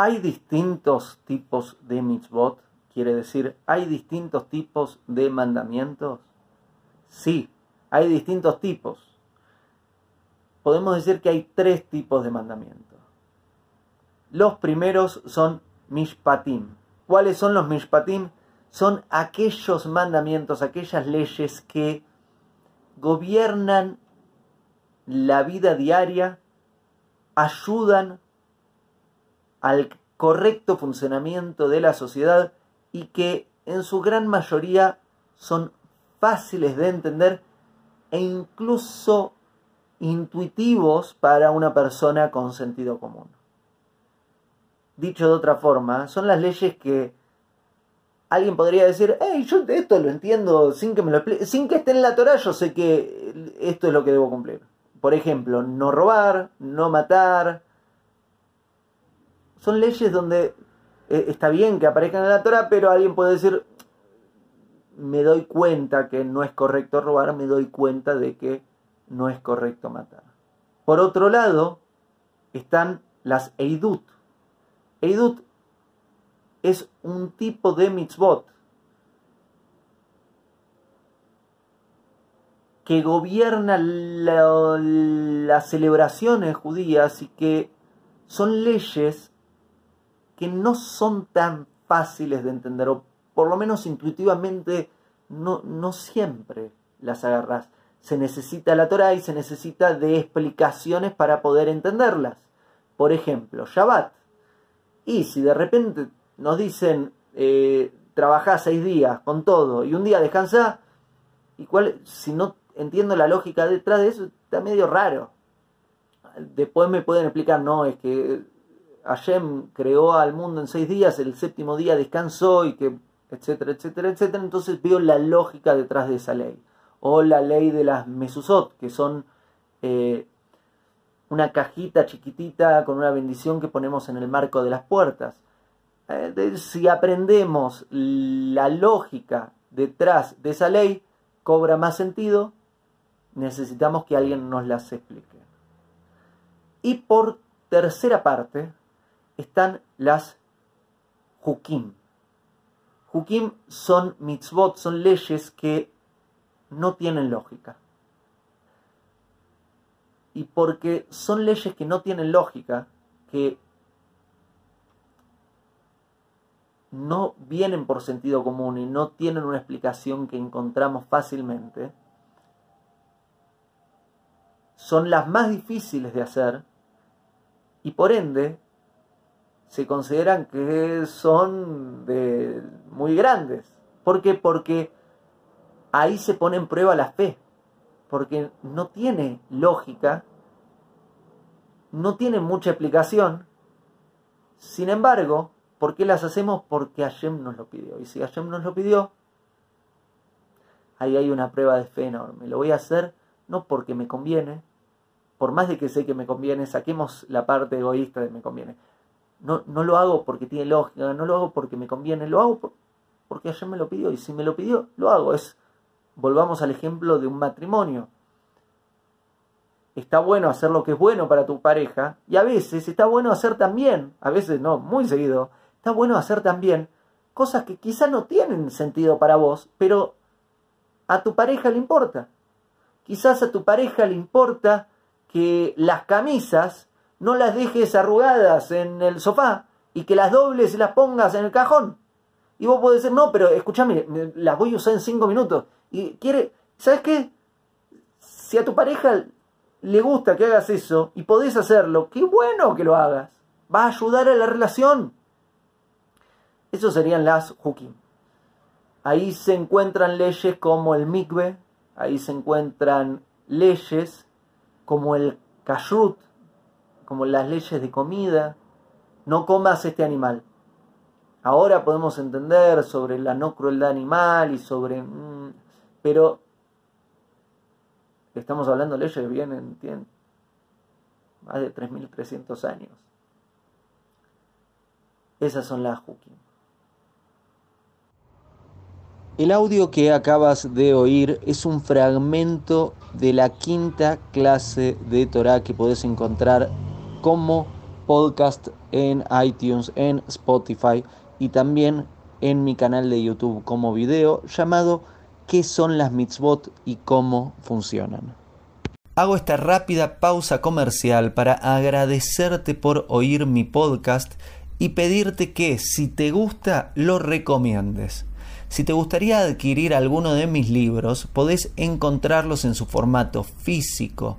Hay distintos tipos de mitzvot, quiere decir, hay distintos tipos de mandamientos. Sí, hay distintos tipos. Podemos decir que hay tres tipos de mandamientos. Los primeros son mishpatim. ¿Cuáles son los mishpatim? Son aquellos mandamientos, aquellas leyes que gobiernan la vida diaria, ayudan al correcto funcionamiento de la sociedad y que en su gran mayoría son fáciles de entender e incluso intuitivos para una persona con sentido común. Dicho de otra forma, son las leyes que alguien podría decir, hey, yo esto lo entiendo sin que me lo sin que esté en la Torah, yo sé que esto es lo que debo cumplir. Por ejemplo, no robar, no matar. Son leyes donde eh, está bien que aparezcan en la Torah, pero alguien puede decir, me doy cuenta que no es correcto robar, me doy cuenta de que no es correcto matar. Por otro lado, están las Eidut. Eidut es un tipo de mitzvot que gobierna las celebraciones judías y que son leyes que no son tan fáciles de entender, o por lo menos intuitivamente no, no siempre las agarras. Se necesita la Torah y se necesita de explicaciones para poder entenderlas. Por ejemplo, Shabbat. Y si de repente nos dicen, eh, seis días con todo y un día descansa, y cuál, si no entiendo la lógica detrás de eso, está medio raro. Después me pueden explicar, no, es que Hashem creó al mundo en seis días, el séptimo día descansó y que, etcétera, etcétera, etcétera. Entonces veo la lógica detrás de esa ley. O la ley de las mesusot, que son eh, una cajita chiquitita con una bendición que ponemos en el marco de las puertas. Eh, si aprendemos la lógica detrás de esa ley, cobra más sentido, necesitamos que alguien nos las explique. Y por tercera parte están las hukim. Hukim son mitzvot, son leyes que no tienen lógica. Y porque son leyes que no tienen lógica, que no vienen por sentido común y no tienen una explicación que encontramos fácilmente, son las más difíciles de hacer y por ende se consideran que son de muy grandes. ¿Por qué? Porque ahí se pone en prueba la fe, porque no tiene lógica, no tiene mucha explicación. Sin embargo, ¿Por qué las hacemos? Porque Hashem nos lo pidió. Y si Hashem nos lo pidió, ahí hay una prueba de fe enorme. Lo voy a hacer no porque me conviene, por más de que sé que me conviene, saquemos la parte egoísta de me conviene. No, no lo hago porque tiene lógica, no lo hago porque me conviene, lo hago porque Hashem me lo pidió. Y si me lo pidió, lo hago. Es, volvamos al ejemplo de un matrimonio está bueno hacer lo que es bueno para tu pareja y a veces está bueno hacer también, a veces no, muy seguido, está bueno hacer también cosas que quizá no tienen sentido para vos, pero a tu pareja le importa. Quizás a tu pareja le importa que las camisas no las dejes arrugadas en el sofá y que las dobles y las pongas en el cajón. Y vos podés decir, no, pero escúchame, las voy a usar en cinco minutos. Y quiere, ¿sabes qué? Si a tu pareja le gusta que hagas eso y podés hacerlo, qué bueno que lo hagas. Va a ayudar a la relación. Esos serían las hukim. Ahí se encuentran leyes como el mikve, ahí se encuentran leyes como el kashrut, como las leyes de comida. No comas este animal. Ahora podemos entender sobre la no crueldad animal y sobre... Mm, pero estamos hablando de leyes que vienen, tienen más de 3.300 años. Esas son las hukim. El audio que acabas de oír es un fragmento de la quinta clase de Torah que podés encontrar como podcast en iTunes, en Spotify y también en mi canal de YouTube como video llamado ¿Qué son las mitzvot y cómo funcionan? Hago esta rápida pausa comercial para agradecerte por oír mi podcast y pedirte que si te gusta lo recomiendes. Si te gustaría adquirir alguno de mis libros, podés encontrarlos en su formato físico